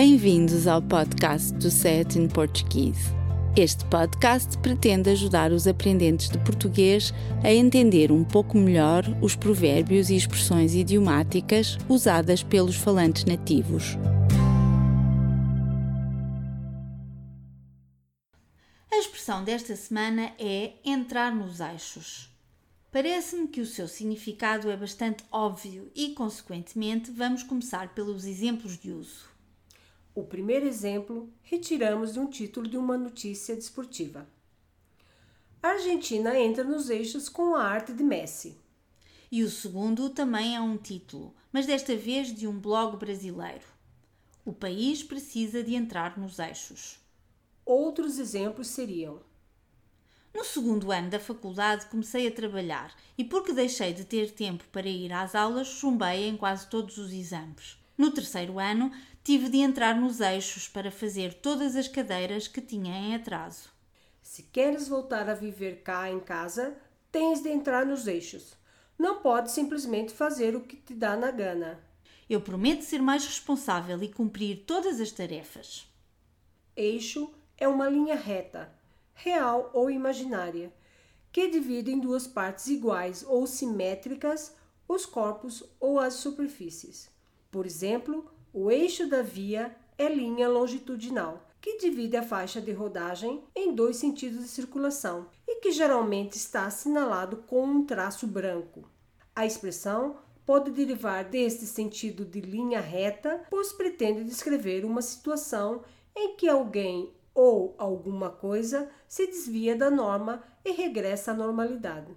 Bem-vindos ao podcast do Set in Portuguese. Este podcast pretende ajudar os aprendentes de português a entender um pouco melhor os provérbios e expressões idiomáticas usadas pelos falantes nativos. A expressão desta semana é entrar nos eixos. Parece-me que o seu significado é bastante óbvio e, consequentemente, vamos começar pelos exemplos de uso. O primeiro exemplo retiramos de um título de uma notícia desportiva. A Argentina entra nos eixos com a arte de Messi. E o segundo também é um título, mas desta vez de um blog brasileiro. O país precisa de entrar nos eixos. Outros exemplos seriam: No segundo ano da faculdade comecei a trabalhar e, porque deixei de ter tempo para ir às aulas, chumbei em quase todos os exames. No terceiro ano, tive de entrar nos eixos para fazer todas as cadeiras que tinha em atraso. Se queres voltar a viver cá em casa, tens de entrar nos eixos. Não podes simplesmente fazer o que te dá na gana. Eu prometo ser mais responsável e cumprir todas as tarefas. Eixo é uma linha reta, real ou imaginária, que divide em duas partes iguais ou simétricas os corpos ou as superfícies. Por exemplo, o eixo da via é linha longitudinal, que divide a faixa de rodagem em dois sentidos de circulação e que geralmente está assinalado com um traço branco. A expressão pode derivar deste sentido de linha reta, pois pretende descrever uma situação em que alguém ou alguma coisa se desvia da norma e regressa à normalidade.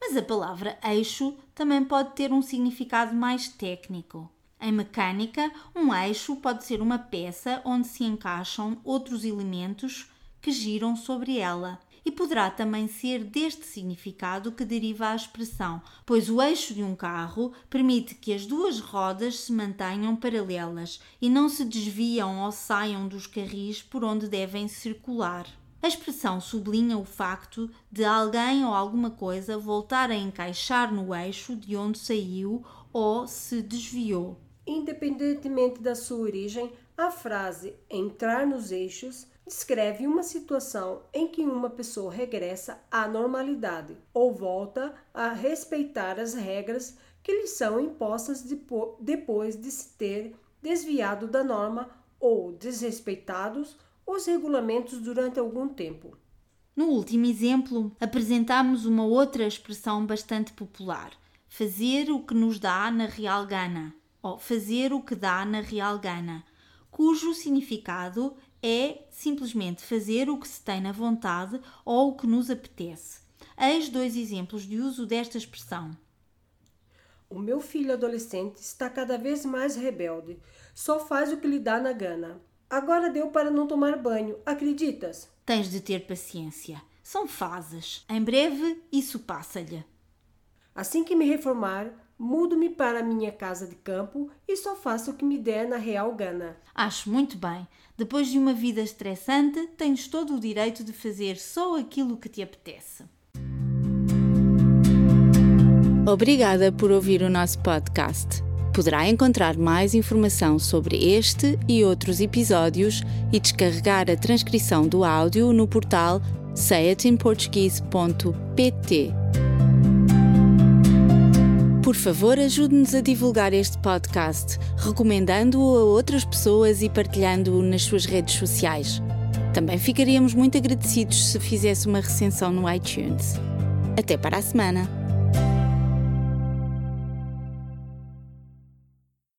Mas a palavra eixo também pode ter um significado mais técnico. Em mecânica, um eixo pode ser uma peça onde se encaixam outros elementos que giram sobre ela. E poderá também ser deste significado que deriva a expressão, pois o eixo de um carro permite que as duas rodas se mantenham paralelas e não se desviam ou saiam dos carris por onde devem circular. A expressão sublinha o facto de alguém ou alguma coisa voltar a encaixar no eixo de onde saiu ou se desviou. Independentemente da sua origem, a frase entrar nos eixos descreve uma situação em que uma pessoa regressa à normalidade ou volta a respeitar as regras que lhe são impostas depois de se ter desviado da norma ou desrespeitados os regulamentos durante algum tempo. No último exemplo, apresentamos uma outra expressão bastante popular: fazer o que nos dá na real gana ou fazer o que dá na real gana, cujo significado é simplesmente fazer o que se tem na vontade ou o que nos apetece. Eis dois exemplos de uso desta expressão. O meu filho adolescente está cada vez mais rebelde. Só faz o que lhe dá na gana. Agora deu para não tomar banho, acreditas? Tens de ter paciência. São fases. Em breve isso passa-lhe. Assim que me reformar, mudo-me para a minha casa de campo e só faço o que me der na real gana. Acho muito bem. Depois de uma vida estressante, tens todo o direito de fazer só aquilo que te apetece. Obrigada por ouvir o nosso podcast. Poderá encontrar mais informação sobre este e outros episódios e descarregar a transcrição do áudio no portal sayatinportuguese.pt. Por favor, ajude-nos a divulgar este podcast, recomendando-o a outras pessoas e partilhando-o nas suas redes sociais. Também ficaríamos muito agradecidos se fizesse uma recensão no iTunes. Até para a semana!